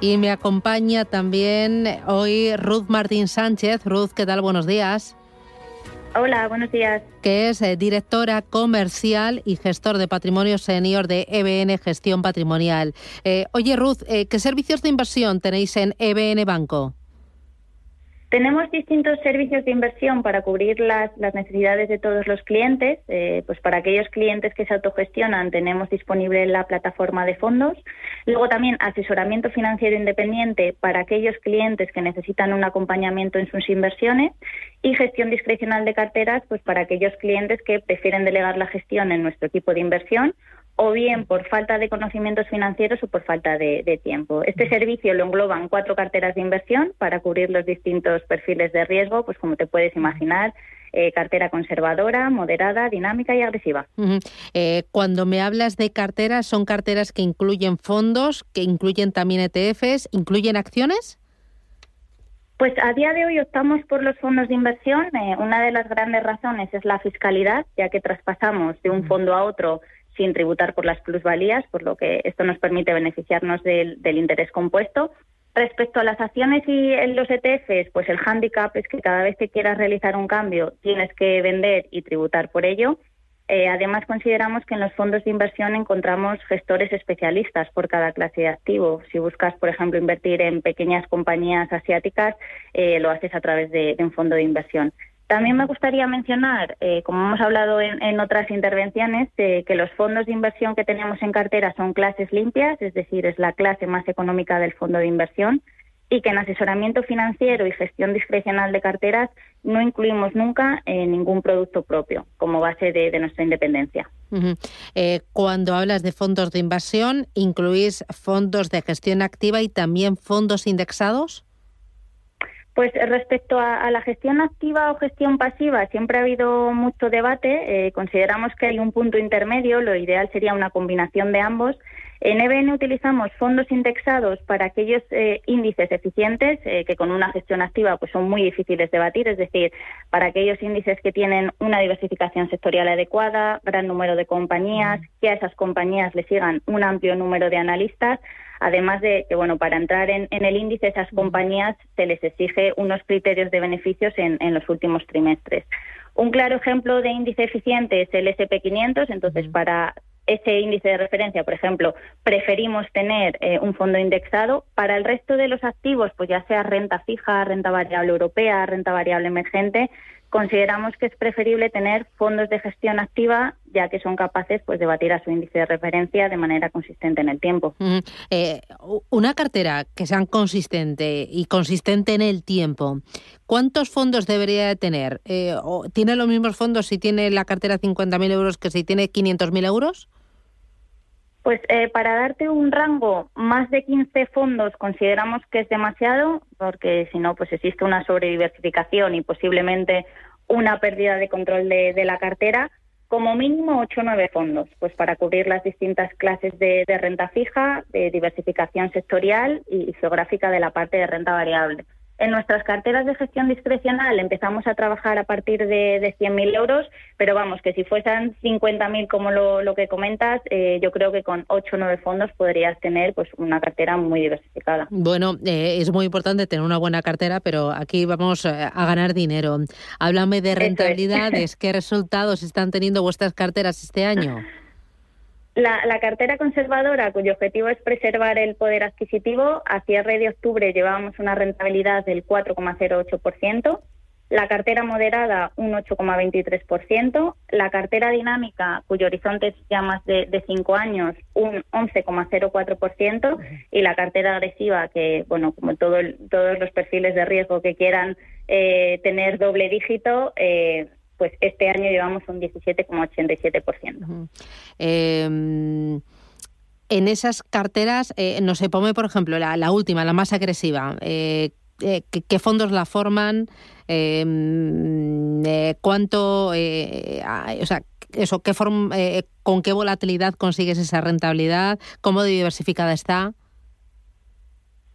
Y me acompaña también hoy Ruth Martín Sánchez. Ruth, ¿qué tal? Buenos días. Hola, buenos días. Que es eh, directora comercial y gestor de patrimonio senior de EBN Gestión Patrimonial. Eh, oye, Ruth, eh, ¿qué servicios de inversión tenéis en EBN Banco? Tenemos distintos servicios de inversión para cubrir las, necesidades de todos los clientes. Eh, pues para aquellos clientes que se autogestionan tenemos disponible la plataforma de fondos. Luego también asesoramiento financiero independiente para aquellos clientes que necesitan un acompañamiento en sus inversiones y gestión discrecional de carteras pues para aquellos clientes que prefieren delegar la gestión en nuestro equipo de inversión o bien por falta de conocimientos financieros o por falta de, tiempo. Este servicio lo engloban cuatro carteras de inversión para cubrir los distintos perfiles de riesgo, pues como te puedes imaginar, eh, cartera conservadora, moderada, dinámica y agresiva. Eh, cuando me hablas de carteras, ¿son carteras que incluyen fondos, que incluyen también ETFs, incluyen acciones? Pues a día de hoy optamos por los fondos de inversión. Eh, una de las grandes razones es la fiscalidad, ya que traspasamos de un fondo a otro sin tributar por las plusvalías, por lo que esto nos permite beneficiarnos del, interés compuesto. Respecto a las acciones y los ETFs, pues el hándicap es que cada vez que quieras realizar un cambio tienes que vender y tributar por ello. Eh, además, consideramos que en los fondos de inversión encontramos gestores especialistas por cada clase de activo. Si buscas, por ejemplo, invertir en pequeñas compañías asiáticas, eh, lo haces a través de, un fondo de inversión. También me gustaría mencionar, eh, como hemos hablado en, otras intervenciones, que los fondos de inversión que tenemos en cartera son clases limpias, es decir, es la clase más económica del fondo de inversión, y que en asesoramiento financiero y gestión discrecional de carteras no incluimos nunca ningún producto propio como base de, nuestra independencia. Eh, cuando hablas de fondos de inversión, ¿incluís fondos de gestión activa y también fondos indexados? Pues respecto a, la gestión activa o gestión pasiva, siempre ha habido mucho debate. Eh, consideramos que hay un punto intermedio, lo ideal sería una combinación de ambos. En EBN utilizamos fondos indexados para aquellos eh, índices eficientes eh, que con una gestión activa pues son muy difíciles de batir, es decir, para aquellos índices que tienen una diversificación sectorial adecuada, gran número de compañías, que a esas compañías le sigan un amplio número de analistas, Además de que, bueno, para entrar en, el índice, esas compañías se les exige unos criterios de beneficios en, los últimos trimestres. Un claro ejemplo de índice eficiente es el SP500. Entonces, para ese índice de referencia, por ejemplo, preferimos tener eh, un fondo indexado. Para el resto de los activos, pues ya sea renta fija, renta variable europea, renta variable emergente, consideramos que es preferible tener fondos de gestión activa ya que son capaces pues de batir a su índice de referencia de manera consistente en el tiempo. Eh, una cartera que sea consistente y consistente en el tiempo, ¿cuántos fondos debería de tener? Eh, ¿Tiene los mismos fondos si tiene la cartera 50.000 euros que si tiene 500.000 euros? Pues eh, para darte un rango, más de 15 fondos consideramos que es demasiado, porque si no, pues existe una sobrediversificación y posiblemente una pérdida de control de, la cartera. Como mínimo 8 o 9 fondos, pues para cubrir las distintas clases de, renta fija, de diversificación sectorial y geográfica de la parte de renta variable. En nuestras carteras de gestión discrecional empezamos a trabajar a partir de, de 100.000 euros, pero vamos, que si fuesen 50.000 como lo, que comentas, eh, yo creo que con 8 o 9 fondos podrías tener pues una cartera muy diversificada. Bueno, eh, es muy importante tener una buena cartera, pero aquí vamos eh, a ganar dinero. Háblame de rentabilidades, ¿qué resultados están teniendo vuestras carteras este año? La, cartera conservadora, cuyo objetivo es preservar el poder adquisitivo, a cierre de octubre llevábamos una rentabilidad del 4,08%, la cartera moderada un 8,23%, la cartera dinámica, cuyo horizonte es ya más de, cinco años, un 11,04%, y la cartera agresiva, que, bueno, como todos los perfiles de riesgo que quieran eh, tener doble dígito, eh, pues este año llevamos un 17,87%. Em, en esas carteras, eh, no sé, ponme por ejemplo la, última, la más agresiva. Eh, eh, ¿qué, fondos la forman? Em, ¿Cuánto, o sea, eso, qué con qué volatilidad consigues esa rentabilidad? ¿Cómo diversificada está?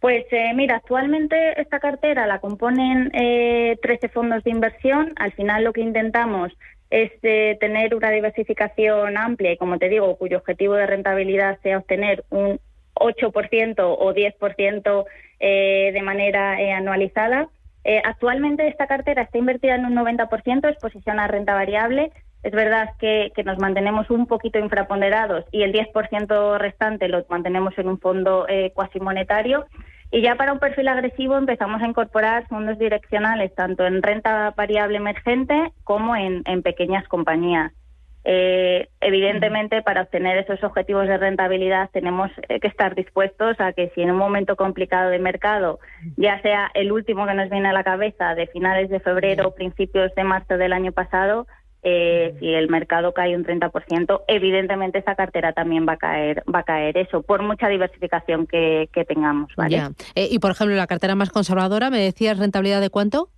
Pues eh, mira, actualmente esta cartera la componen eh, 13 fondos de inversión. Al final lo que intentamos es eh, tener una diversificación amplia y, como te digo, cuyo objetivo de rentabilidad sea obtener un 8% o 10% eh, de manera eh, anualizada. Eh, actualmente esta cartera está invertida en un 90%, exposición a renta variable. Es verdad que, nos mantenemos un poquito infraponderados y el 10% restante lo mantenemos en un fondo cuasi monetario. Y ya para un perfil agresivo empezamos a incorporar fondos direccionales tanto en renta variable emergente como en, pequeñas compañías. Eh, evidentemente, para obtener esos objetivos de rentabilidad tenemos eh, que estar dispuestos a que si en un momento complicado de mercado, ya sea el último que nos viene a la cabeza de finales de febrero o principios de marzo del año pasado, eh, si el mercado cae un 30%, evidentemente esa cartera también va a caer, va a caer eso, por mucha diversificación que, tengamos. ¿vale? y por ejemplo, la cartera más conservadora, ¿me decías rentabilidad de cuánto?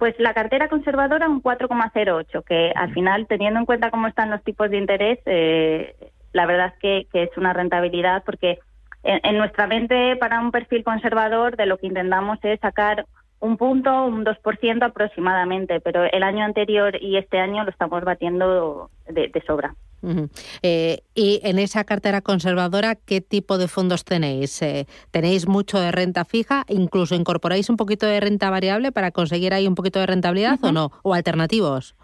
Pues la cartera conservadora un 4,08, que al final, teniendo en cuenta cómo están los tipos de interés, eh, la verdad es que, es una rentabilidad porque en, nuestra mente para un perfil conservador de lo que intentamos es sacar un punto, un 2% aproximadamente, pero el año anterior y este año lo estamos batiendo de sobra. Eh, y en esa cartera conservadora, ¿qué tipo de fondos tenéis? Eh, ¿Tenéis mucho de renta fija? ¿Incluso incorporáis un poquito de renta variable para conseguir ahí un poquito de rentabilidad o no? ¿O alternativos?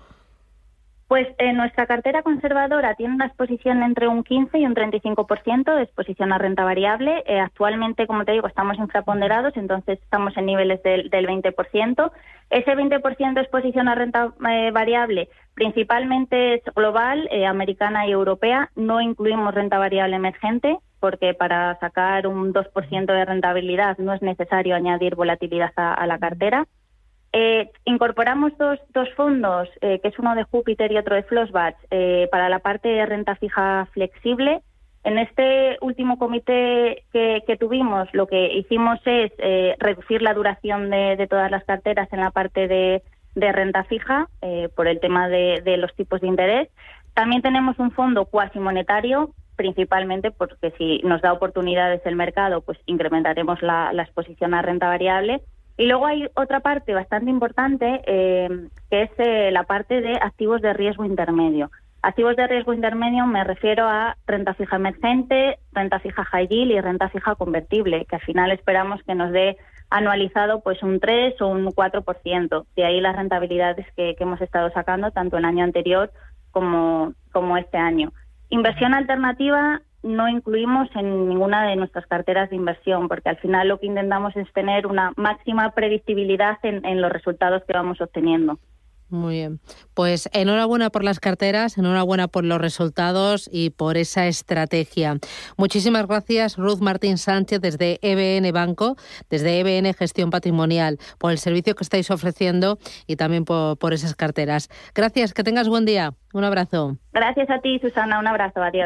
Pues eh, nuestra cartera conservadora tiene una exposición entre un 15 y un 35% de exposición a renta variable. Eh, actualmente, como te digo, estamos infraponderados, entonces estamos en niveles del, del 20%. Ese 20% de exposición a renta eh, variable principalmente es global, americana y europea. No incluimos renta variable emergente porque para sacar un 2% de rentabilidad no es necesario añadir volatilidad a la cartera. Eh, incorporamos dos, dos fondos, eh, que es uno de Júpiter y otro de Flossbach, eh, para la parte de renta fija flexible. En este último comité que, tuvimos, lo que hicimos es reducir la duración de, todas las carteras en la parte de, renta fija por el tema de, los tipos de interés. También tenemos un fondo cuasi monetario, principalmente porque si nos da oportunidades el mercado, pues incrementaremos la exposición a renta variable y luego hay otra parte bastante importante, eh, que es eh, la parte de activos de riesgo intermedio. Activos de riesgo intermedio me refiero a renta fija emergente, renta fija high yield y renta fija convertible, que al final esperamos que nos dé anualizado pues un 3 o un 4%. De ahí las rentabilidades que, que hemos estado sacando tanto el año anterior como, como este año. Inversión alternativa no incluimos en ninguna de nuestras carteras de inversión, porque al final lo que intentamos es tener una máxima predictibilidad en, los resultados que vamos obteniendo. Muy bien. Pues enhorabuena por las carteras, enhorabuena por los resultados y por esa estrategia. Muchísimas gracias, Ruth Martín Sánchez, desde EBN Banco, desde EBN Gestión Patrimonial, por el servicio que estáis ofreciendo y también por, por esas carteras. Gracias, que tengas buen día. Un abrazo. Gracias a ti, Susana. Un abrazo. Adiós.